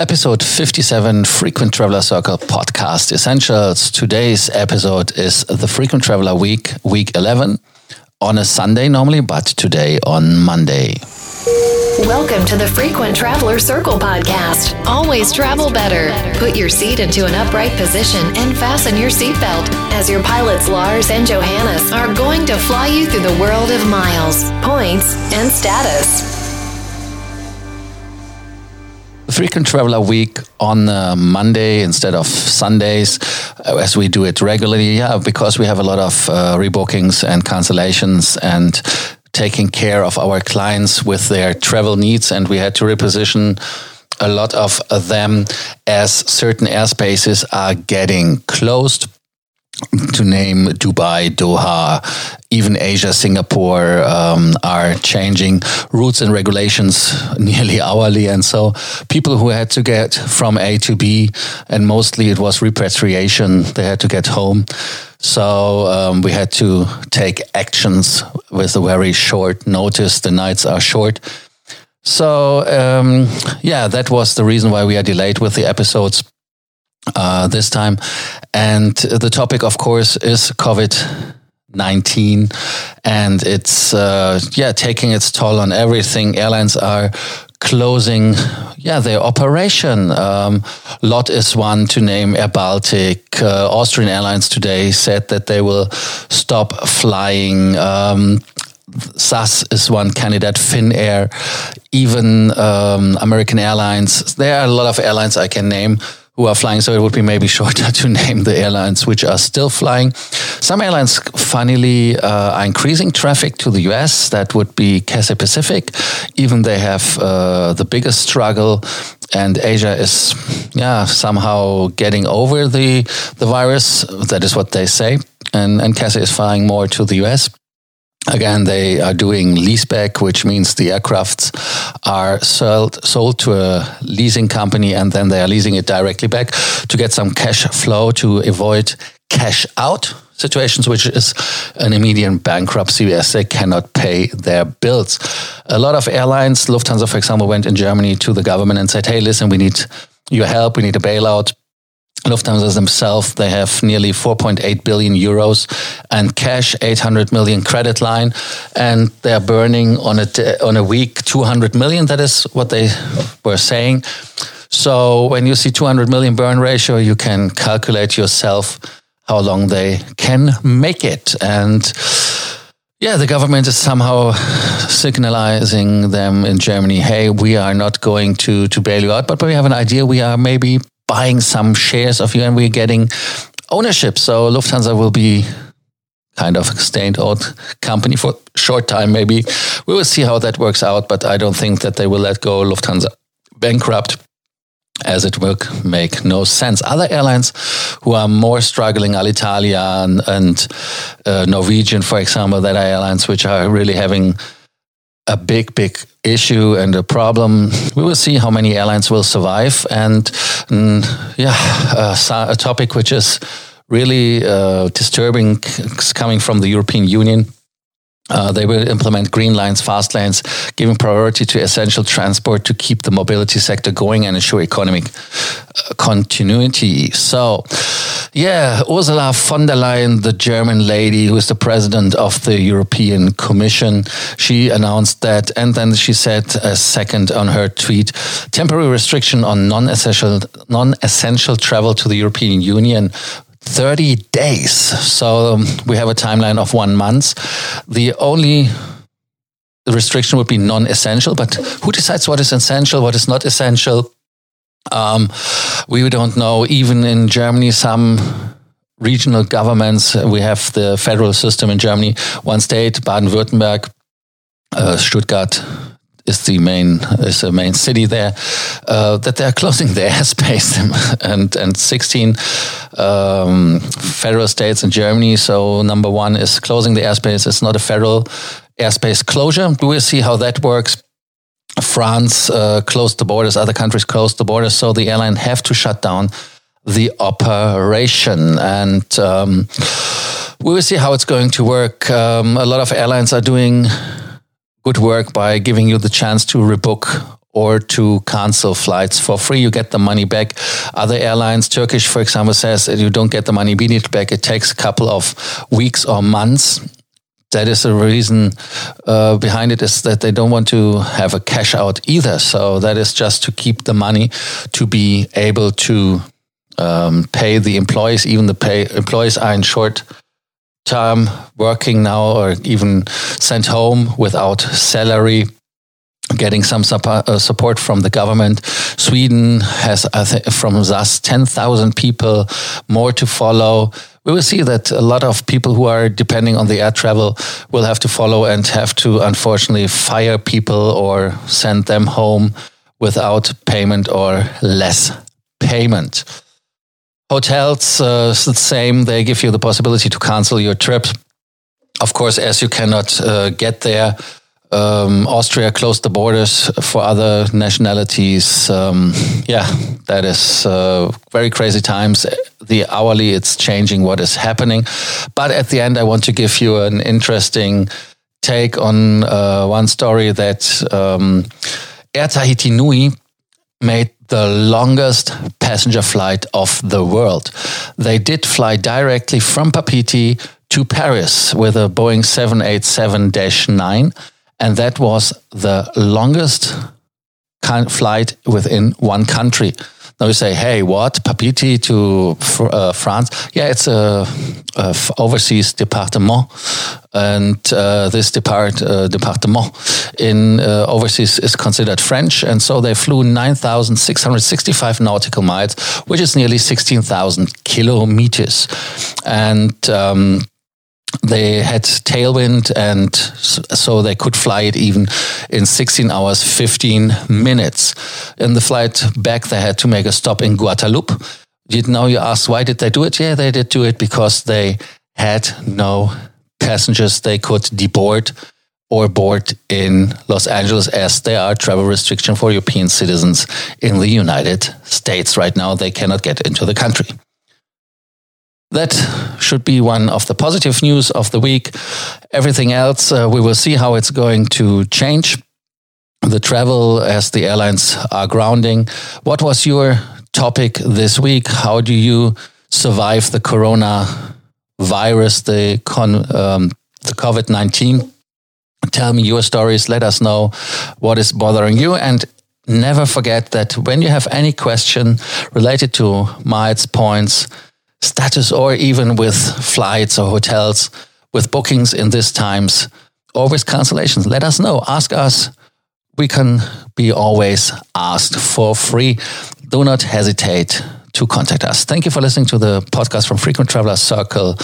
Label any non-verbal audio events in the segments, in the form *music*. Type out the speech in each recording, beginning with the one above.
Episode 57 Frequent Traveler Circle Podcast Essentials. Today's episode is the Frequent Traveler Week, week 11, on a Sunday normally, but today on Monday. Welcome to the Frequent Traveler Circle podcast. Always travel better. Put your seat into an upright position and fasten your seatbelt as your pilots Lars and Johannes are going to fly you through the world of miles, points, and status. Frequent Traveler Week on uh, Monday instead of Sundays, uh, as we do it regularly. Yeah, because we have a lot of uh, rebookings and cancellations and taking care of our clients with their travel needs, and we had to reposition a lot of them as certain airspaces are getting closed to name Dubai, Doha, even Asia, Singapore um, are changing routes and regulations *laughs* nearly hourly. And so people who had to get from A to B, and mostly it was repatriation, they had to get home. So um, we had to take actions with a very short notice. The nights are short. So, um, yeah, that was the reason why we are delayed with the episodes uh, this time. And the topic, of course, is COVID 19 and it's uh, yeah taking its toll on everything. Airlines are closing yeah their operation. Um, lot is one to name air baltic. Uh, austrian airlines today said that they will stop flying. Um, SAS is one candidate, Finnair, even um, American Airlines. There are a lot of airlines I can name who are flying. So it would be maybe *laughs* shorter to name the airlines which are still flying. Some airlines, funnily, uh, are increasing traffic to the US. That would be Cathay Pacific. Even they have uh, the biggest struggle. And Asia is, yeah, somehow getting over the the virus. That is what they say. And and Cathay is flying more to the US. Again, they are doing leaseback, which means the aircrafts are sold, sold to a leasing company and then they are leasing it directly back to get some cash flow to avoid cash out situations, which is an immediate bankruptcy as they cannot pay their bills. A lot of airlines, Lufthansa, for example, went in Germany to the government and said, hey, listen, we need your help, we need a bailout Lufthansa themselves, they have nearly 4.8 billion euros and cash, 800 million credit line, and they're burning on a on a week 200 million. That is what they were saying. So when you see 200 million burn ratio, you can calculate yourself how long they can make it. And yeah, the government is somehow signalizing them in Germany, hey, we are not going to, to bail you out, but we have an idea. We are maybe buying some shares of you and we're getting ownership. So Lufthansa will be kind of a state-owned company for short time, maybe. We will see how that works out, but I don't think that they will let go Lufthansa bankrupt as it will make no sense. Other airlines who are more struggling, Alitalia and, and uh, Norwegian, for example, that are airlines which are really having a big, big issue and a problem. We will see how many airlines will survive. And mm, yeah, uh, a topic which is really uh, disturbing coming from the European Union uh, they will implement green lines, fast lanes, giving priority to essential transport to keep the mobility sector going and ensure economic uh, continuity. So, yeah, Ursula von der Leyen, the German lady who is the president of the European Commission, she announced that, and then she said a second on her tweet: temporary restriction on non-essential non-essential travel to the European Union 30 days. So um, we have a timeline of one month. The only restriction would be non essential, but who decides what is essential, what is not essential? Um, we don't know. Even in Germany, some regional governments, we have the federal system in Germany, one state, Baden Württemberg, uh, Stuttgart, is the main is the main city there uh, that they are closing their *laughs* airspace and and 16 um, federal states in Germany. So number one is closing the airspace. It's not a federal airspace closure. We will see how that works. France uh, closed the borders. Other countries closed the borders. So the airline have to shut down the operation and. Um, we will see how it's going to work. Um, a lot of airlines are doing good work by giving you the chance to rebook or to cancel flights for free. You get the money back. Other airlines, Turkish, for example, says that you don't get the money immediately back. It takes a couple of weeks or months. That is the reason uh, behind it is that they don't want to have a cash out either. So that is just to keep the money to be able to um, pay the employees. Even the pay employees are in short term working now or even sent home without salary getting some uh, support from the government. Sweden has, from us, 10,000 people more to follow. We will see that a lot of people who are depending on the air travel will have to follow and have to, unfortunately, fire people or send them home without payment or less payment. Hotels, uh, the same. They give you the possibility to cancel your trip. Of course, as you cannot uh, get there, um, Austria closed the borders for other nationalities. Um, yeah, that is uh, very crazy times. The hourly, it's changing what is happening. But at the end, I want to give you an interesting take on uh, one story that um, Air Tahiti Nui made the longest passenger flight of the world. They did fly directly from Papeete to Paris with a Boeing 787 9 and that was the longest flight within one country. Now you say, "Hey, what Papeete to uh, France? Yeah, it's a, overseas department, and uh, this depart uh, department in uh, overseas is considered French, and so they flew nine thousand six hundred sixty-five nautical miles, which is nearly sixteen thousand kilometers, and. Um, they had tailwind and so they could fly it even in 16 hours 15 minutes in the flight back they had to make a stop in guadeloupe you know you ask why did they do it yeah they did do it because they had no passengers they could deboard or board in Los Angeles as there are travel restrictions for European citizens in the United States right now. They cannot get into the country. That should be one of the positive news of the week. Everything else, uh, we will see how it's going to change. The travel as the airlines are grounding. What was your topic this week? How do you survive the corona virus, the, um, the COVID 19? Tell me your stories. Let us know what is bothering you. And never forget that when you have any question related to miles, points, status or even with flights or hotels, with bookings in these times or with cancellations, let us know. Ask us. We can be always asked for free. Do not hesitate to contact us. Thank you for listening to the podcast from Frequent Traveler Circle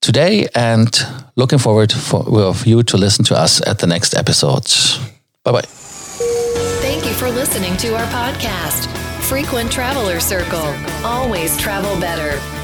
today and looking forward for you to listen to us at the next episode. Bye bye. Thank you for listening to our podcast, Frequent Traveler Circle. Always travel better